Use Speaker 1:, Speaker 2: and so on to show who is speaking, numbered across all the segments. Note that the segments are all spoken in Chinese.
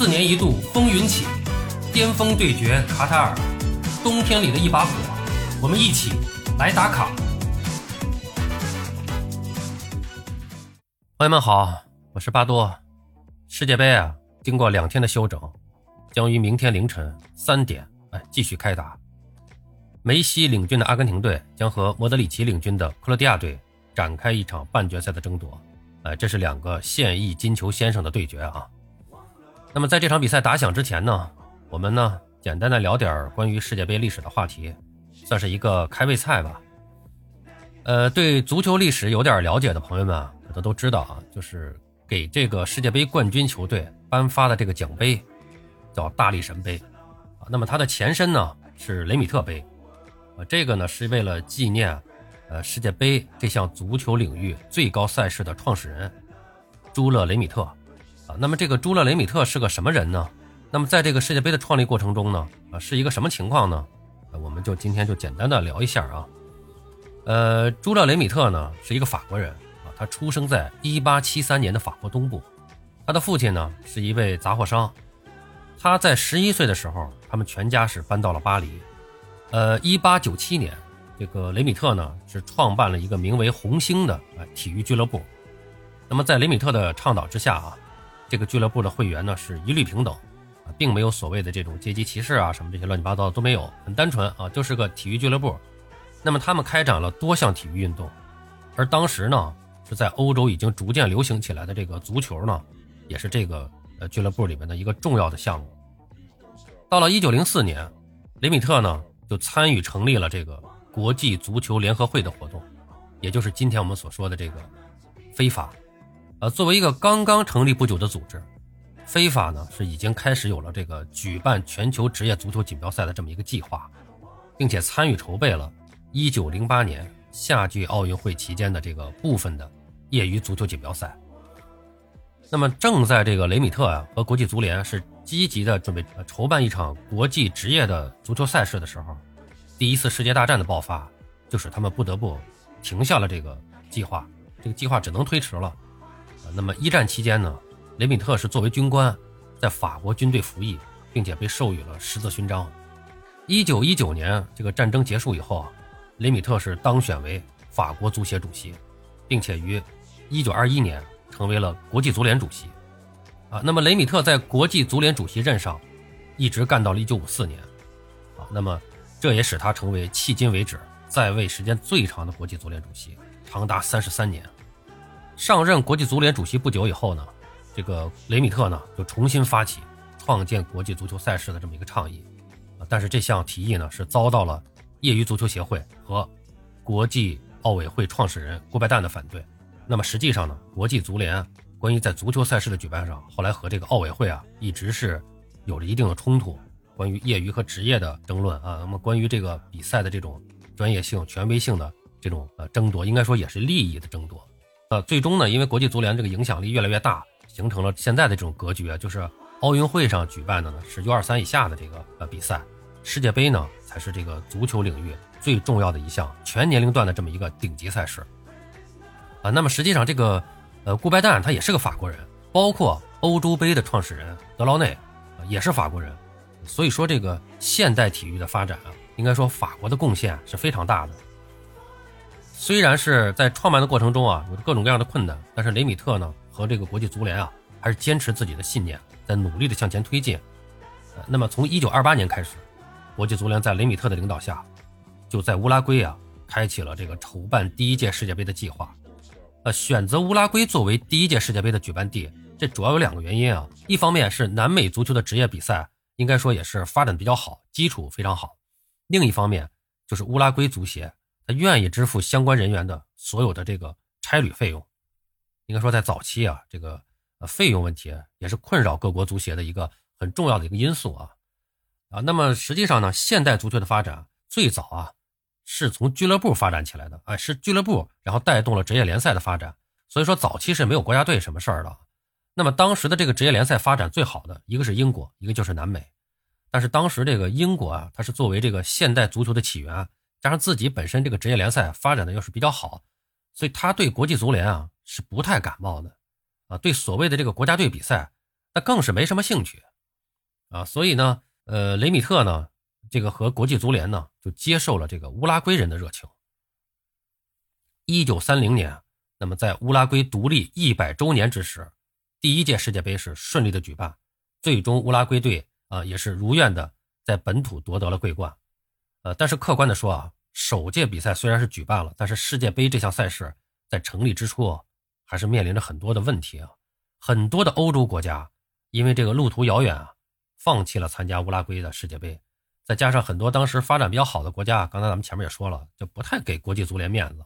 Speaker 1: 四年一度风云起，巅峰对决卡塔尔，冬天里的一把火，我们一起来打卡。朋友们好，我是巴多。世界杯啊，经过两天的休整，将于明天凌晨三点哎继续开打。梅西领军的阿根廷队将和莫德里奇领军的克罗地亚队展开一场半决赛的争夺。哎，这是两个现役金球先生的对决啊。那么在这场比赛打响之前呢，我们呢简单的聊点关于世界杯历史的话题，算是一个开胃菜吧。呃，对足球历史有点了解的朋友们可能都知道啊，就是给这个世界杯冠军球队颁发的这个奖杯叫大力神杯啊。那么它的前身呢是雷米特杯。这个呢是为了纪念，呃，世界杯这项足球领域最高赛事的创始人朱勒雷米特，那么这个朱勒雷米特是个什么人呢？那么在这个世界杯的创立过程中呢，啊，是一个什么情况呢？我们就今天就简单的聊一下啊。呃，朱勒雷米特呢是一个法国人，啊，他出生在1873年的法国东部，他的父亲呢是一位杂货商，他在十一岁的时候，他们全家是搬到了巴黎。呃，一八九七年，这个雷米特呢是创办了一个名为“红星”的啊体育俱乐部。那么在雷米特的倡导之下啊，这个俱乐部的会员呢是一律平等啊，并没有所谓的这种阶级歧视啊什么这些乱七八糟的都没有，很单纯啊，就是个体育俱乐部。那么他们开展了多项体育运动，而当时呢是在欧洲已经逐渐流行起来的这个足球呢，也是这个呃俱乐部里面的一个重要的项目。到了一九零四年，雷米特呢。就参与成立了这个国际足球联合会的活动，也就是今天我们所说的这个非法。呃，作为一个刚刚成立不久的组织，非法呢是已经开始有了这个举办全球职业足球锦标赛的这么一个计划，并且参与筹备了1908年夏季奥运会期间的这个部分的业余足球锦标赛。那么，正在这个雷米特啊和国际足联是积极的准备筹办一场国际职业的足球赛事的时候，第一次世界大战的爆发，就使他们不得不停下了这个计划，这个计划只能推迟了。那么一战期间呢，雷米特是作为军官，在法国军队服役，并且被授予了十字勋章。一九一九年这个战争结束以后啊，雷米特是当选为法国足协主席，并且于一九二一年。成为了国际足联主席，啊，那么雷米特在国际足联主席任上，一直干到了1954年，啊，那么这也使他成为迄今为止在位时间最长的国际足联主席，长达三十三年。上任国际足联主席不久以后呢，这个雷米特呢就重新发起创建国际足球赛事的这么一个倡议，啊，但是这项提议呢是遭到了业余足球协会和国际奥委会创始人郭拜旦的反对。那么实际上呢，国际足联关于在足球赛事的举办上，后来和这个奥委会啊，一直是有着一定的冲突。关于业余和职业的争论啊，那么关于这个比赛的这种专业性、权威性的这种呃争夺，应该说也是利益的争夺。呃，最终呢，因为国际足联这个影响力越来越大，形成了现在的这种格局，就是奥运会上举办的呢是 U 二三以下的这个呃比赛，世界杯呢才是这个足球领域最重要的一项全年龄段的这么一个顶级赛事。啊，那么实际上这个，呃，顾拜旦他也是个法国人，包括欧洲杯的创始人德劳内，也是法国人，所以说这个现代体育的发展啊，应该说法国的贡献是非常大的。虽然是在创办的过程中啊，有着各种各样的困难，但是雷米特呢和这个国际足联啊，还是坚持自己的信念，在努力的向前推进。那么从1928年开始，国际足联在雷米特的领导下，就在乌拉圭啊，开启了这个筹办第一届世界杯的计划。呃，选择乌拉圭作为第一届世界杯的举办地，这主要有两个原因啊。一方面是南美足球的职业比赛，应该说也是发展比较好，基础非常好；另一方面就是乌拉圭足协他愿意支付相关人员的所有的这个差旅费用。应该说在早期啊，这个呃费用问题也是困扰各国足协的一个很重要的一个因素啊。啊，那么实际上呢，现代足球的发展最早啊。是从俱乐部发展起来的，哎，是俱乐部，然后带动了职业联赛的发展。所以说早期是没有国家队什么事儿的。那么当时的这个职业联赛发展最好的一个是英国，一个就是南美。但是当时这个英国啊，它是作为这个现代足球的起源，加上自己本身这个职业联赛发展的又是比较好，所以他对国际足联啊是不太感冒的，啊，对所谓的这个国家队比赛，那更是没什么兴趣啊，所以呢，呃，雷米特呢，这个和国际足联呢就接受了这个乌拉圭人的热情。一九三零年，那么在乌拉圭独立一百周年之时，第一届世界杯是顺利的举办，最终乌拉圭队啊也是如愿的在本土夺得了桂冠。呃，但是客观的说啊，首届比赛虽然是举办了，但是世界杯这项赛事在成立之初还是面临着很多的问题啊。很多的欧洲国家因为这个路途遥远啊，放弃了参加乌拉圭的世界杯。再加上很多当时发展比较好的国家，刚才咱们前面也说了，就不太给国际足联面子。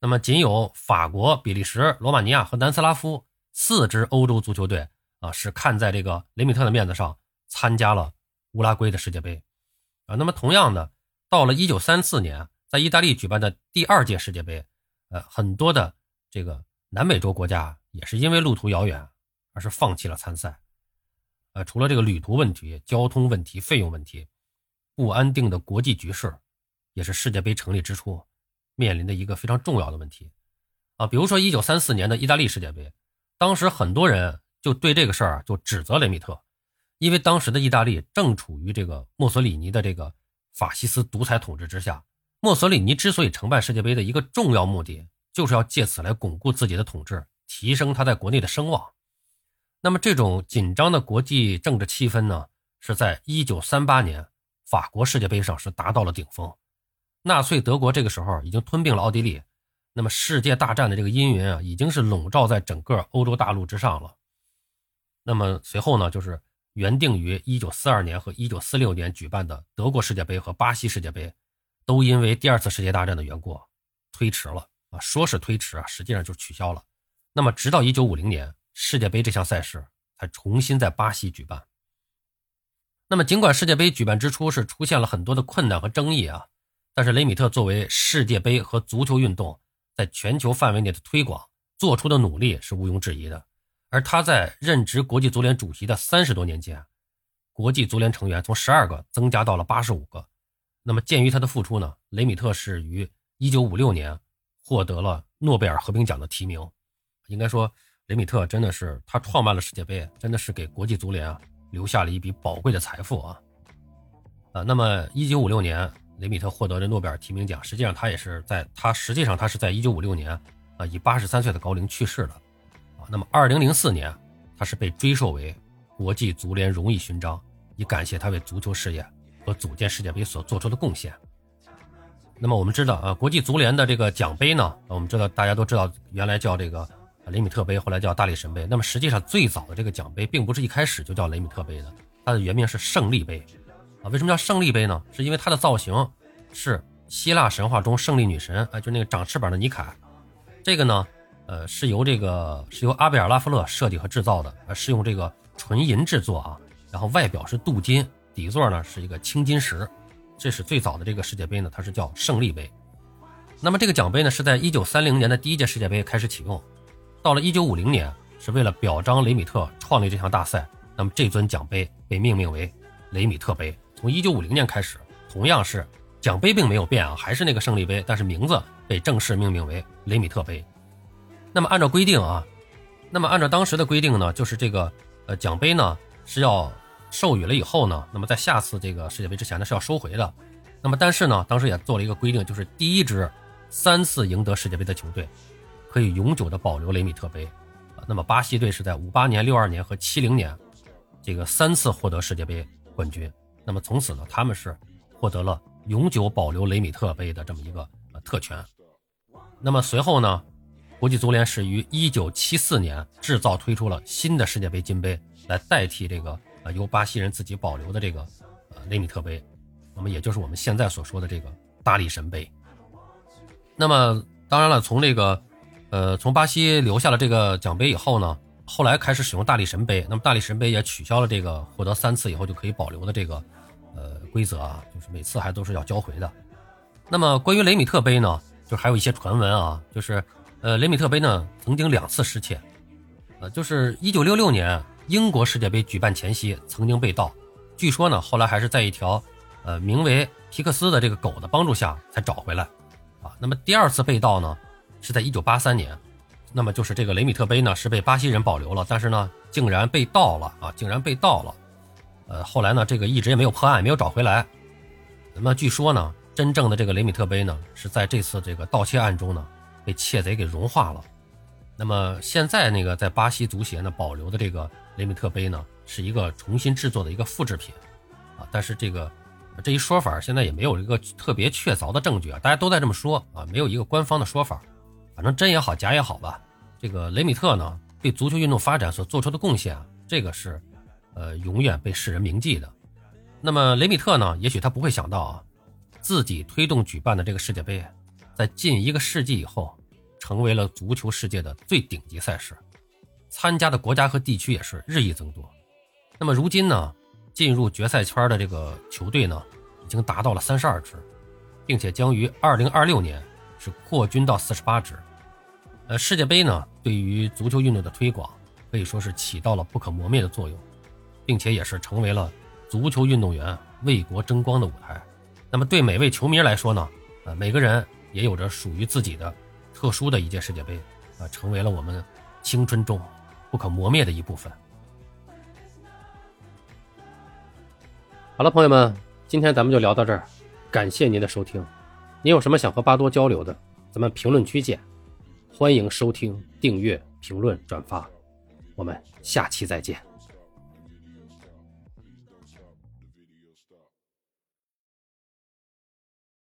Speaker 1: 那么仅有法国、比利时、罗马尼亚和南斯拉夫四支欧洲足球队啊，是看在这个雷米特的面子上参加了乌拉圭的世界杯啊。那么同样的。到了一九三四年，在意大利举办的第二届世界杯，呃，很多的这个南美洲国家也是因为路途遥远，而是放弃了参赛。呃，除了这个旅途问题、交通问题、费用问题，不安定的国际局势，也是世界杯成立之初面临的一个非常重要的问题。啊，比如说一九三四年的意大利世界杯，当时很多人就对这个事儿就指责雷米特，因为当时的意大利正处于这个墨索里尼的这个。法西斯独裁统治之下，墨索里尼之所以承办世界杯的一个重要目的，就是要借此来巩固自己的统治，提升他在国内的声望。那么，这种紧张的国际政治气氛呢，是在1938年法国世界杯上是达到了顶峰。纳粹德国这个时候已经吞并了奥地利，那么世界大战的这个阴云啊，已经是笼罩在整个欧洲大陆之上了。那么随后呢，就是。原定于一九四二年和一九四六年举办的德国世界杯和巴西世界杯，都因为第二次世界大战的缘故推迟了啊，说是推迟啊，实际上就取消了。那么，直到一九五零年，世界杯这项赛事才重新在巴西举办。那么，尽管世界杯举办之初是出现了很多的困难和争议啊，但是雷米特作为世界杯和足球运动在全球范围内的推广做出的努力是毋庸置疑的。而他在任职国际足联主席的三十多年间，国际足联成员从十二个增加到了八十五个。那么，鉴于他的付出呢，雷米特是于一九五六年获得了诺贝尔和平奖的提名。应该说，雷米特真的是他创办了世界杯，真的是给国际足联啊留下了一笔宝贵的财富啊。啊，那么一九五六年雷米特获得的诺贝尔提名奖，实际上他也是在他实际上他是在一九五六年啊以八十三岁的高龄去世的。那么，二零零四年，他是被追授为国际足联荣誉勋章，以感谢他为足球事业和组建世界杯所做出的贡献。那么，我们知道啊，国际足联的这个奖杯呢，我们知道大家都知道，原来叫这个雷米特杯，后来叫大力神杯。那么，实际上最早的这个奖杯并不是一开始就叫雷米特杯的，它的原名是胜利杯。啊，为什么叫胜利杯呢？是因为它的造型是希腊神话中胜利女神，啊，就那个长翅膀的尼凯。这个呢？呃，是由这个是由阿贝尔拉夫勒设计和制造的，呃，是用这个纯银制作啊，然后外表是镀金，底座呢是一个青金石，这是最早的这个世界杯呢，它是叫胜利杯。那么这个奖杯呢，是在一九三零年的第一届世界杯开始启用，到了一九五零年，是为了表彰雷米特创立这项大赛，那么这尊奖杯被命名为雷米特杯。从一九五零年开始，同样是奖杯并没有变啊，还是那个胜利杯，但是名字被正式命名为雷米特杯。那么按照规定啊，那么按照当时的规定呢，就是这个呃奖杯呢是要授予了以后呢，那么在下次这个世界杯之前呢是要收回的。那么但是呢，当时也做了一个规定，就是第一支三次赢得世界杯的球队可以永久的保留雷米特杯。那么巴西队是在五八年、六二年和七零年这个三次获得世界杯冠军。那么从此呢，他们是获得了永久保留雷米特杯的这么一个呃特权。那么随后呢？国际足联是于一九七四年制造推出了新的世界杯金杯，来代替这个呃由巴西人自己保留的这个呃雷米特杯，那么也就是我们现在所说的这个大力神杯。那么当然了，从这个呃从巴西留下了这个奖杯以后呢，后来开始使用大力神杯，那么大力神杯也取消了这个获得三次以后就可以保留的这个呃规则啊，就是每次还都是要交回的。那么关于雷米特杯呢，就还有一些传闻啊，就是。呃，雷米特杯呢曾经两次失窃，呃，就是一九六六年英国世界杯举办前夕曾经被盗，据说呢后来还是在一条呃名为皮克斯的这个狗的帮助下才找回来，啊，那么第二次被盗呢是在一九八三年，那么就是这个雷米特杯呢是被巴西人保留了，但是呢竟然被盗了啊，竟然被盗了，呃，后来呢，这个一直也没有破案，没有找回来。那么据说呢，真正的这个雷米特杯呢，是在这次这个盗窃案中呢，被窃贼给融化了。那么现在那个在巴西足协呢保留的这个雷米特杯呢，是一个重新制作的一个复制品，啊，但是这个这一说法现在也没有一个特别确凿的证据啊，大家都在这么说啊，没有一个官方的说法，反正真也好假也好吧，这个雷米特呢对足球运动发展所做出的贡献啊，这个是。呃，永远被世人铭记的。那么雷米特呢？也许他不会想到啊，自己推动举办的这个世界杯，在近一个世纪以后，成为了足球世界的最顶级赛事，参加的国家和地区也是日益增多。那么如今呢，进入决赛圈的这个球队呢，已经达到了三十二支，并且将于二零二六年是扩军到四十八支。呃，世界杯呢，对于足球运动的推广可以说是起到了不可磨灭的作用。并且也是成为了足球运动员为国争光的舞台。那么对每位球迷来说呢，呃，每个人也有着属于自己的特殊的一届世界杯，啊，成为了我们青春中不可磨灭的一部分。好了，朋友们，今天咱们就聊到这儿，感谢您的收听。您有什么想和巴多交流的，咱们评论区见。欢迎收听、订阅、评论、转发，我们下期再见。